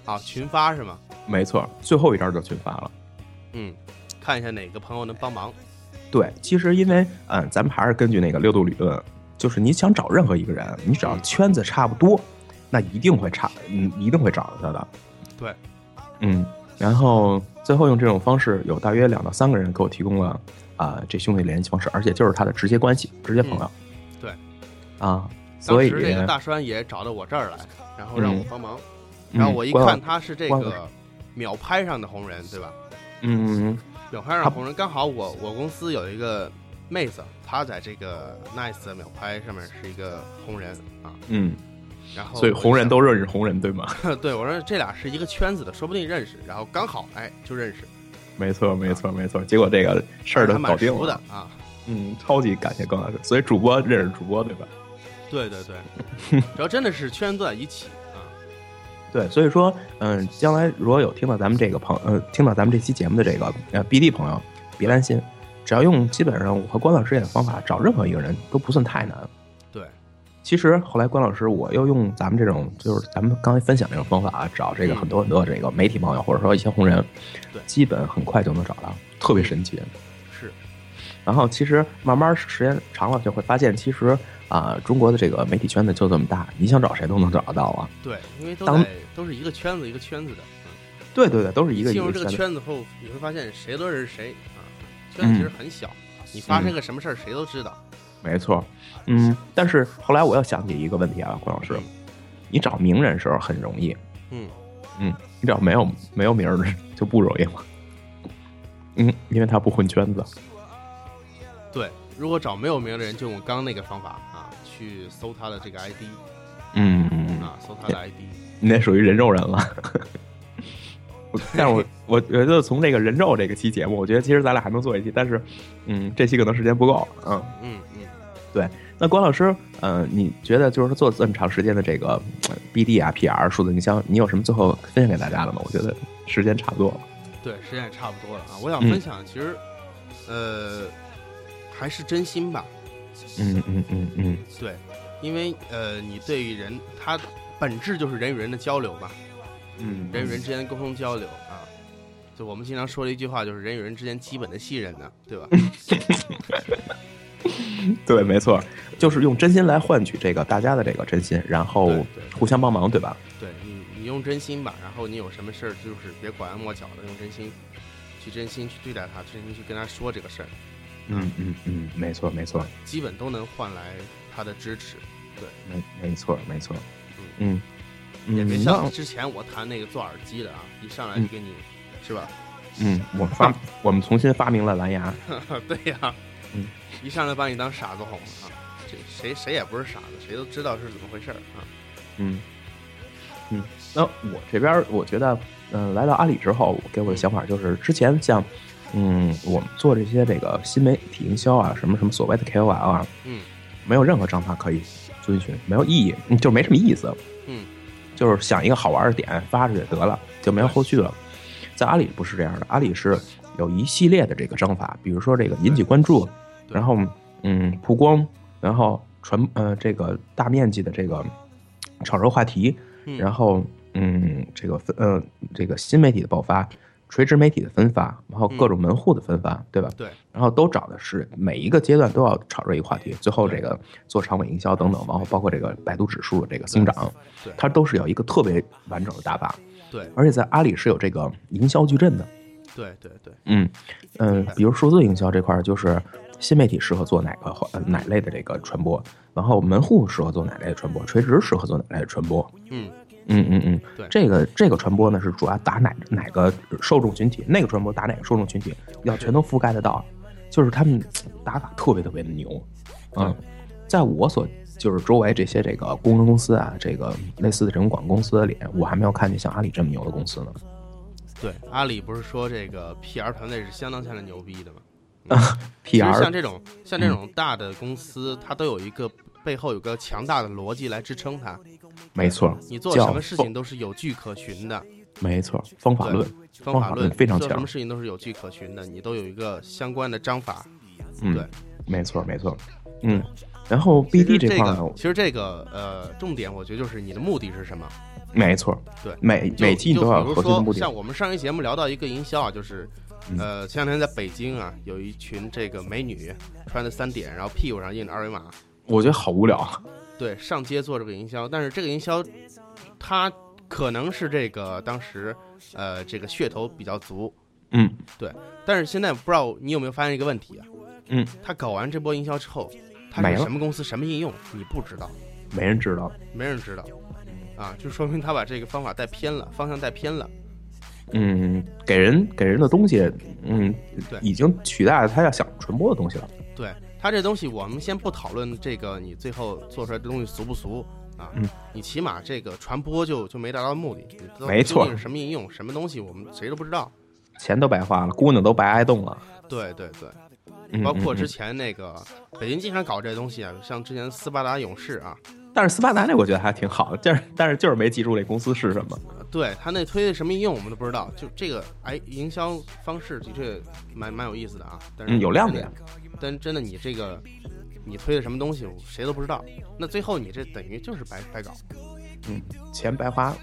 啊，群发是吗？没错，最后一招就群发了。嗯，看一下哪个朋友能帮忙。对，其实因为嗯，咱们还是根据那个六度理论，就是你想找任何一个人，你只要圈子差不多，那一定会差，嗯，一定会找到他的。对，嗯，然后最后用这种方式，有大约两到三个人给我提供了啊、这兄弟联系方式，而且就是他的直接关系、直接朋友。对，啊，当所以时这个大栓也找到我这儿来，然后让我嗯帮忙。嗯然后我一看他是这个秒拍上的红人，对吧？嗯秒拍上的红人，刚好我我公司有一个妹子，她在这个 Nice 的秒拍上面是一个红人啊。嗯，然后所以红人都认识红人，对吗？对我说这俩是一个圈子的，说不定认识。然后刚好哎就认识，没错，没错，没错。结果这个事儿都搞定了的。啊。嗯，超级感谢高老师。所以主播认识主播，对吧？对对对，主要真的是圈子在一起啊。对，所以说，嗯，将来如果有听到咱们这个朋，呃，听到咱们这期节目的这个呃 BD 朋友，别担心，只要用基本上我和关老师演的方法，找任何一个人都不算太难。对，其实后来关老师我又用咱们这种，就是咱们刚才分享这种方法啊，找这个嗯很多很多这个媒体朋友，或者说一些红人，对基本很快就能找到，特别神奇。是，然后其实慢慢时间长了，就会发现，其实啊、中国的这个媒体圈子就这么大，你想找谁都能找得到啊。对，因为都当在都是一个圈子一个圈子的。嗯对对对，都是一个一进入这个个圈子。圈子后，你会发现谁都认识谁啊。圈子其实很小，你发生个什么事儿，谁都知道。没错，嗯，但是后来我又想起一个问题啊，郭老师，你找名人时候很容易，嗯，嗯，你找没有没有名儿的就不容易了，嗯，因为他不混圈子，对。如果找没有名的人，就用刚刚那个方法啊，去搜他的这个 ID 嗯啊，搜他的 ID。你那属于人肉人了。我但是我 我觉得从这个人肉这个期节目，我觉得其实咱俩还能做一期，但是，嗯，这期可能时间不够，嗯。嗯嗯，对那关老师，呃，你觉得就是做这么长时间的这个呃 BD 啊、PR、数字营销，你有什么最后分享给大家的吗？我觉得时间差不多了。对，时间也差不多了啊。我想嗯分享，其实，呃，还是真心吧。嗯嗯嗯嗯，对，因为呃，你对于人，他本质就是人与人的交流嘛，嗯，人与人之间的沟通交流啊。就我们经常说的一句话，就是人与人之间基本的信任呢，对吧？对，没错，就是用真心来换取这个大家的这个真心，然后互相帮忙，对吧？对你，你用真心吧，然后你有什么事儿，就是别拐弯抹角的，用真心去真心去对待他，真心去跟他说这个事儿，嗯嗯嗯，没错没错，基本都能换来他的支持。对没没错没错，嗯嗯也别嗯，那像之前我谈那个做耳机的啊，一上来就给你，是吧？嗯，我发我们重新发明了蓝牙，对呀、嗯。一上来把你当傻子哄啊，这谁谁也不是傻子，谁都知道是怎么回事儿啊。嗯，嗯，那我这边我觉得，嗯、来到阿里之后，我给我的想法就是，之前像，嗯，我们做这些这个新媒体营销啊，什么什么所谓的 KOL 啊，嗯，没有任何章法可以遵循，没有意义，嗯就没什么意思，嗯，就是想一个好玩的点发出去得了，就没有后续了。在阿里不是这样的，阿里是有一系列的这个章法，比如说这个引起关注，然后嗯曝光，然后传呃这个大面积的这个炒热话题，嗯然后嗯这个分呃这个新媒体的爆发，垂直媒体的分发，然后各种门户的分发，对吧？对，然后都找的是每一个阶段都要炒热一个话题，最后这个做长尾营销等等，然后包括这个百度指数的这个增长对，它都是有一个特别完整的打法，对而且在阿里是有这个营销矩阵的，对对对，嗯嗯，比如数字营销这块儿就是新媒体适合做哪个呃哪类的这个传播，然后门户适合做哪类的传播，垂直适合做哪类的传播，嗯嗯嗯嗯，对。这个这个传播呢是主要打哪哪个受众群体，那个传播打哪个受众群体，要全都覆盖得到，就是他们打法特别特别的牛，嗯，在我所就是周围这些这个工程公司啊，这个类似的这种广告公司里，我还没有看见像阿里这么牛的公司呢。对，阿里不是说这个 PR 团队是相当相当牛逼的吗？其实 PR 像这种像这种大的公司，它都有一个背后有个强大的逻辑来支撑它。没错，你做什么事情都是有据可循的，没错，方法论，方法论非常强做什么事情都是有据可循的，你都有一个相关的章法。嗯，对，没错没错，嗯，然后 BD 这块呢个，，其实这个呃，重点我觉得就是你的目的是什么。没错，对每每期你都要就比如说，有核心的目的像，我们上一节目聊到一个营销啊，就是嗯呃，前两天在北京啊，有一群这个美女穿的三点，然后屁股上印着二维码，我觉得好无聊啊，对，上街做这个营销，但是这个营销，它可能是这个当时呃这个噱头比较足，嗯对但是现在不知道你有没有发现一个问题啊？嗯，他搞完这波营销之后，他没了是什么公司什么应用你不知道，没人知道，没人知道，啊，就说明他把这个方法带偏了，方向带偏了。嗯，给人给人的东西，嗯对，已经取代了他要想传播的东西了，对他这东西，我们先不讨论这个你最后做出来的东西俗不俗啊，嗯你起码这个传播就就没达到目的，没错什么应用，什么东西我们谁都不知道。钱都白花了，姑娘都白挨冻了，对对对，嗯包括之前那个北京经常搞这东西啊，像之前斯巴达勇士啊，但是斯巴达那我觉得还挺好的，但是但是就是没记住这公司是什么，对他那推的什么应用我们都不知道，就这个哎营销方式的确蛮蛮有意思的啊，但是嗯，有亮点，但真的你这个你推的什么东西谁都不知道，那最后你这等于就是白白搞。嗯钱白花了，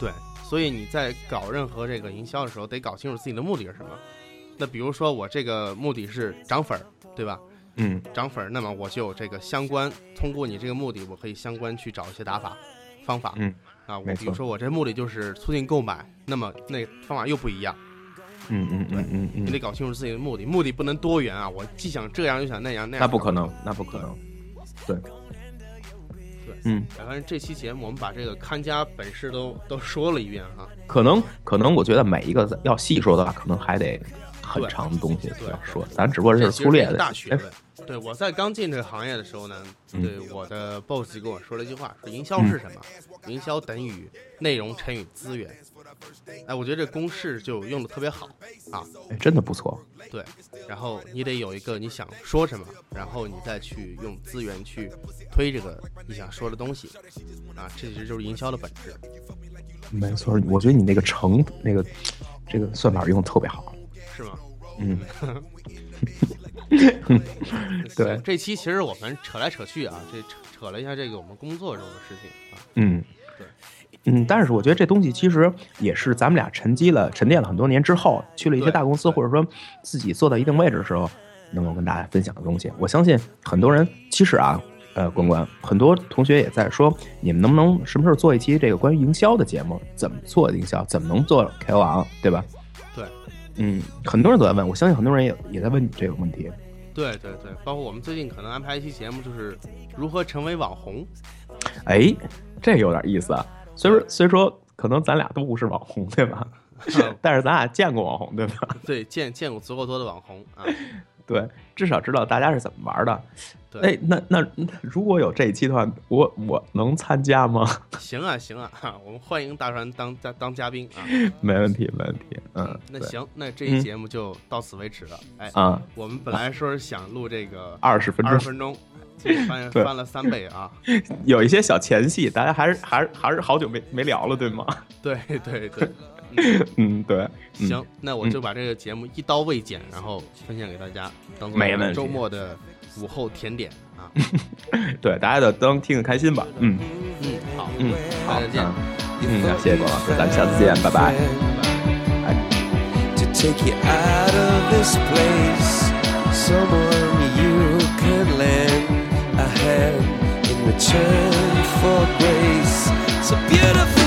对，所以你在搞任何这个营销的时候，得搞清楚自己的目的是什么。那比如说我这个目的是涨粉儿，对吧？嗯涨粉儿，那么我就有这个相关，通过你这个目的，我可以相关去找一些打法方法。嗯，啊，我比如说我这目的就是促进购买，那么那方法又不一样，嗯嗯嗯嗯嗯你得，搞清楚自己的目的，目的不能多元啊！我既想这样又想那样，那样那不可能，那不可能，对，对嗯，反正这期节目我们把这个看家本事都 都说了一遍哈。可能可能，我觉得每一个要细说的话，可能还得很长的东西对要说，咱只不过是粗略的，哎大学问。对，我在刚进这个行业的时候呢，嗯对我的 boss 就跟我说了一句话，说营销是什么？营销等于内容乘以资源。哎，我觉得这公式就用的特别好啊。哎真的不错，对，然后你得有一个你想说什么，然后你再去用资源去推这个你想说的东西啊，这其实就是营销的本质，没错，我觉得你那个成那个这个算法用的特别好，是吗？嗯，对这期其实我们扯来扯去啊，这扯扯了一下这个我们工作中的事情啊。嗯对。嗯，但是我觉得这东西其实也是咱们俩沉积了、沉淀了很多年之后，去了一些大公司，或者说自己做到一定位置的时候，能够跟大家分享的东西。我相信很多人其实啊，呃，关关，很多同学也在说，你们能不能什么时候做一期这个关于营销的节目？怎么做营销？怎么能做 KOL，对吧？对，嗯，很多人都在问，我相信很多人也也在问你这个问题。对对对，包括我们最近可能安排一期节目，就是如何成为网红。哎，这有点意思啊。虽说虽说可能咱俩都不是网红，对吧？但是咱俩见过网红，对吧？对，见见过足够多的网红啊。对，至少知道大家是怎么玩的。对哎，那那那如果有这一期的话，我我能参加吗？行啊行啊，哈，我们欢迎大船当当当嘉宾啊。没问题，没问题。嗯，那行，那这一节目就到此为止了。哎，啊，我们本来说是想录这个二十分钟二十分钟，结果发现对翻了三倍啊。有一些小前戏，大家还是还是还是好久没没聊了，对吗？对对对，嗯，对。嗯行，那我就把这个节目一刀未剪，然后分享给大家，当做周末的午后甜点啊。对，大家就当听个开心吧。嗯嗯，好，嗯，好，再见。嗯谢谢郭老师，咱们下次见，拜拜。to take hand in return for grace. So beautiful.